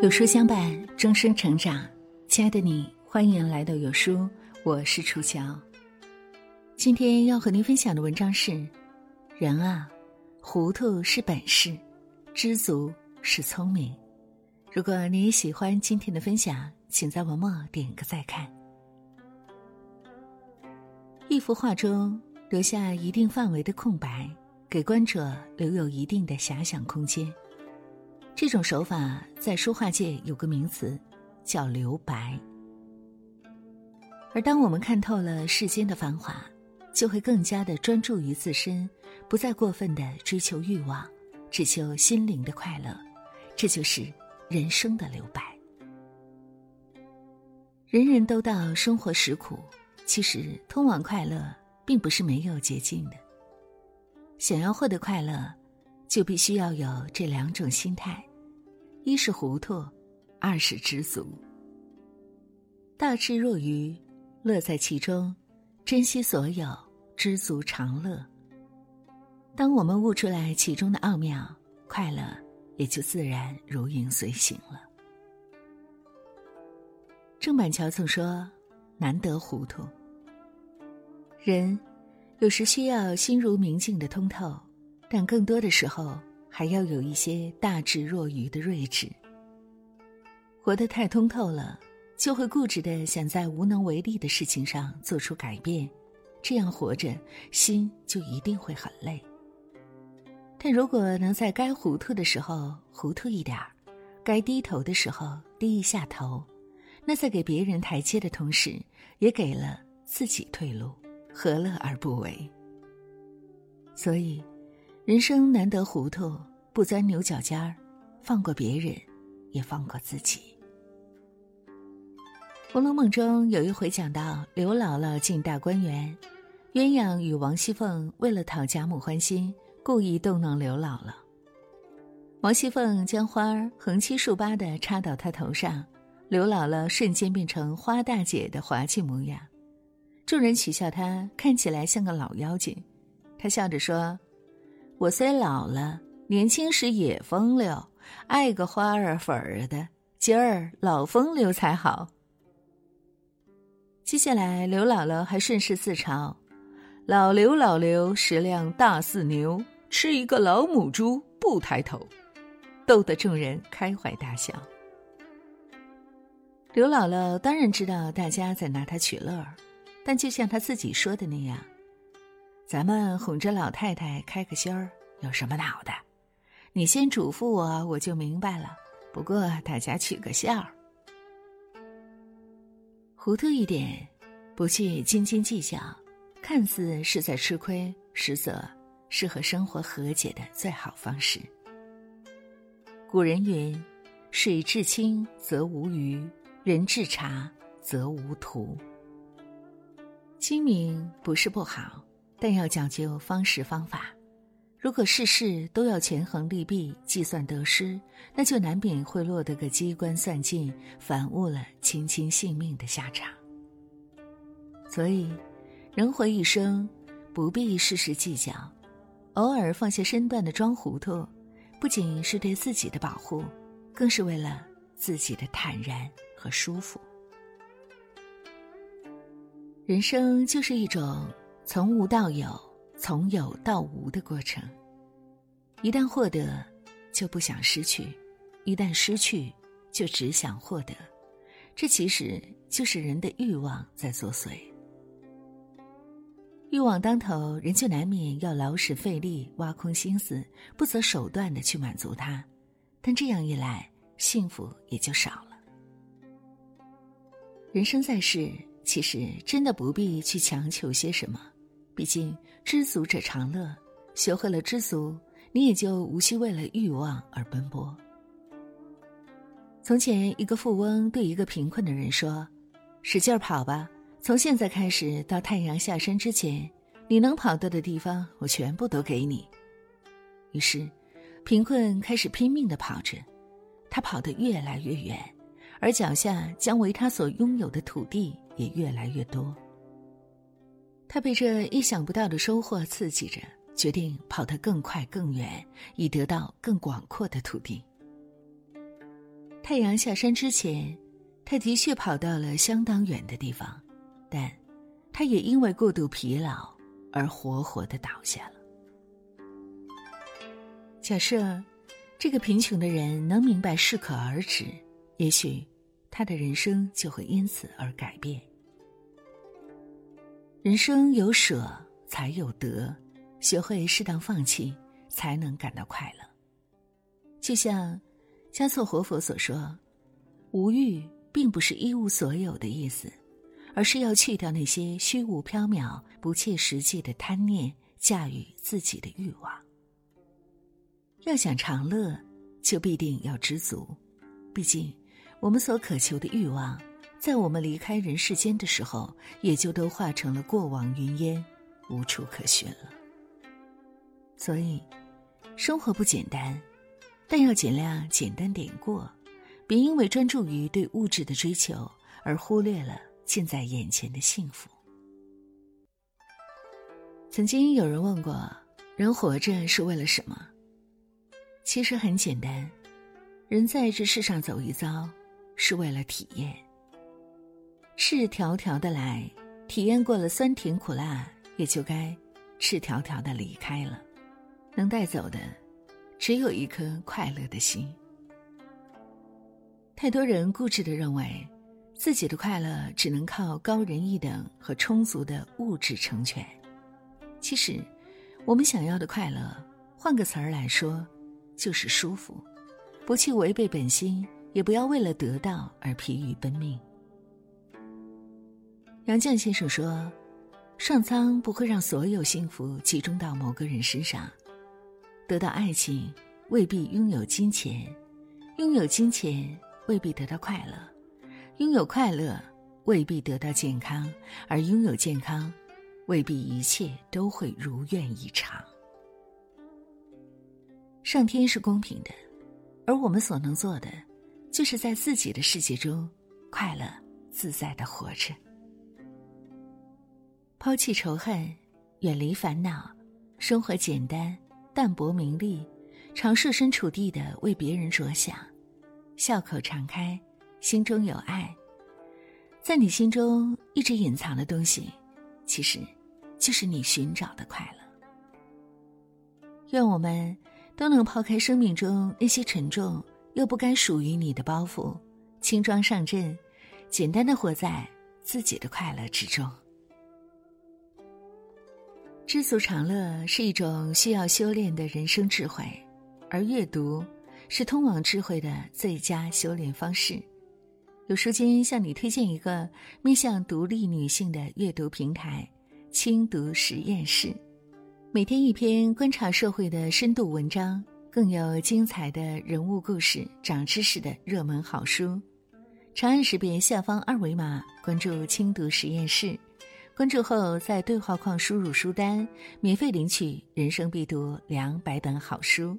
有书相伴，终生成长。亲爱的你，欢迎来到有书，我是楚乔。今天要和您分享的文章是：人啊，糊涂是本事，知足是聪明。如果你喜欢今天的分享，请在文末点个再看。一幅画中留下一定范围的空白，给观者留有一定的遐想空间。这种手法在书画界有个名词，叫留白。而当我们看透了世间的繁华，就会更加的专注于自身，不再过分的追求欲望，只求心灵的快乐。这就是人生的留白。人人都道生活实苦，其实通往快乐并不是没有捷径的。想要获得快乐，就必须要有这两种心态。一是糊涂，二是知足。大智若愚，乐在其中，珍惜所有，知足常乐。当我们悟出来其中的奥妙，快乐也就自然如影随形了。郑板桥曾说：“难得糊涂。”人有时需要心如明镜的通透，但更多的时候。还要有一些大智若愚的睿智。活得太通透了，就会固执的想在无能为力的事情上做出改变，这样活着心就一定会很累。但如果能在该糊涂的时候糊涂一点儿，该低头的时候低一下头，那在给别人台阶的同时，也给了自己退路，何乐而不为？所以。人生难得糊涂，不钻牛角尖儿，放过别人，也放过自己。《红楼梦》中有一回讲到刘姥姥进大观园，鸳鸯与王熙凤为了讨贾母欢心，故意逗弄刘姥姥。王熙凤将花儿横七竖八的插到她头上，刘姥姥瞬间变成花大姐的滑稽模样。众人取笑她看起来像个老妖精，她笑着说。我虽老了，年轻时也风流，爱个花儿粉儿的。今儿老风流才好。接下来，刘姥姥还顺势自嘲：“老刘，老刘，食量大似牛，吃一个老母猪不抬头。”逗得众人开怀大笑。刘姥姥当然知道大家在拿她取乐，但就像她自己说的那样。咱们哄着老太太开个心儿，有什么恼的？你先嘱咐我，我就明白了。不过大家取个笑，糊涂一点，不去斤斤计较，看似是在吃亏，实则是和生活和解的最好方式。古人云：“水至清则无鱼，人至察则无徒。”精明不是不好。但要讲究方式方法，如果事事都要权衡利弊、计算得失，那就难免会落得个机关算尽、反误了卿卿性命的下场。所以，人活一生，不必事事计较，偶尔放下身段的装糊涂，不仅是对自己的保护，更是为了自己的坦然和舒服。人生就是一种。从无到有，从有到无的过程。一旦获得，就不想失去；一旦失去，就只想获得。这其实就是人的欲望在作祟。欲望当头，人就难免要劳神费力、挖空心思、不择手段的去满足它。但这样一来，幸福也就少了。人生在世，其实真的不必去强求些什么。毕竟知足者常乐，学会了知足，你也就无需为了欲望而奔波。从前，一个富翁对一个贫困的人说：“使劲跑吧，从现在开始到太阳下山之前，你能跑到的地方，我全部都给你。”于是，贫困开始拼命的跑着，他跑得越来越远，而脚下将为他所拥有的土地也越来越多。他被这意想不到的收获刺激着，决定跑得更快更远，以得到更广阔的土地。太阳下山之前，他的确跑到了相当远的地方，但他也因为过度疲劳而活活的倒下了。假设这个贫穷的人能明白适可而止，也许他的人生就会因此而改变。人生有舍才有得，学会适当放弃，才能感到快乐。就像加措活佛所说：“无欲并不是一无所有的意思，而是要去掉那些虚无缥缈、不切实际的贪念，驾驭自己的欲望。要想长乐，就必定要知足。毕竟，我们所渴求的欲望。”在我们离开人世间的时候，也就都化成了过往云烟，无处可寻了。所以，生活不简单，但要尽量简单点过，别因为专注于对物质的追求而忽略了近在眼前的幸福。曾经有人问过：人活着是为了什么？其实很简单，人在这世上走一遭，是为了体验。赤条条的来，体验过了酸甜苦辣，也就该赤条条的离开了。能带走的，只有一颗快乐的心。太多人固执的认为，自己的快乐只能靠高人一等和充足的物质成全。其实，我们想要的快乐，换个词儿来说，就是舒服。不去违背本心，也不要为了得到而疲于奔命。杨绛先生说：“上苍不会让所有幸福集中到某个人身上。得到爱情未必拥有金钱，拥有金钱未必得到快乐，拥有快乐未必得到健康，而拥有健康未必一切都会如愿以偿。上天是公平的，而我们所能做的，就是在自己的世界中快乐自在的活着。”抛弃仇恨，远离烦恼，生活简单，淡泊名利，常设身处地的为别人着想，笑口常开，心中有爱。在你心中一直隐藏的东西，其实就是你寻找的快乐。愿我们都能抛开生命中那些沉重又不该属于你的包袱，轻装上阵，简单的活在自己的快乐之中。知足常乐是一种需要修炼的人生智慧，而阅读是通往智慧的最佳修炼方式。有书君向你推荐一个面向独立女性的阅读平台——轻读实验室，每天一篇观察社会的深度文章，更有精彩的人物故事、长知识的热门好书。长按识别下方二维码，关注轻读实验室。关注后，在对话框输入书单，免费领取《人生必读两百本好书》。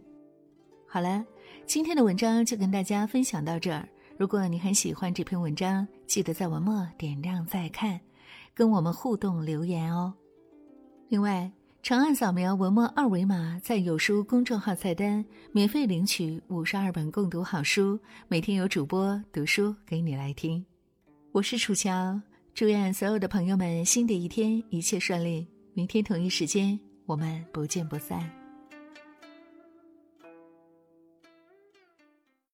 好了，今天的文章就跟大家分享到这儿。如果你很喜欢这篇文章，记得在文末点亮再看，跟我们互动留言哦。另外，长按扫描文末二维码，在有书公众号菜单免费领取五十二本共读好书，每天有主播读书给你来听。我是楚乔。祝愿所有的朋友们新的一天一切顺利！明天同一时间，我们不见不散。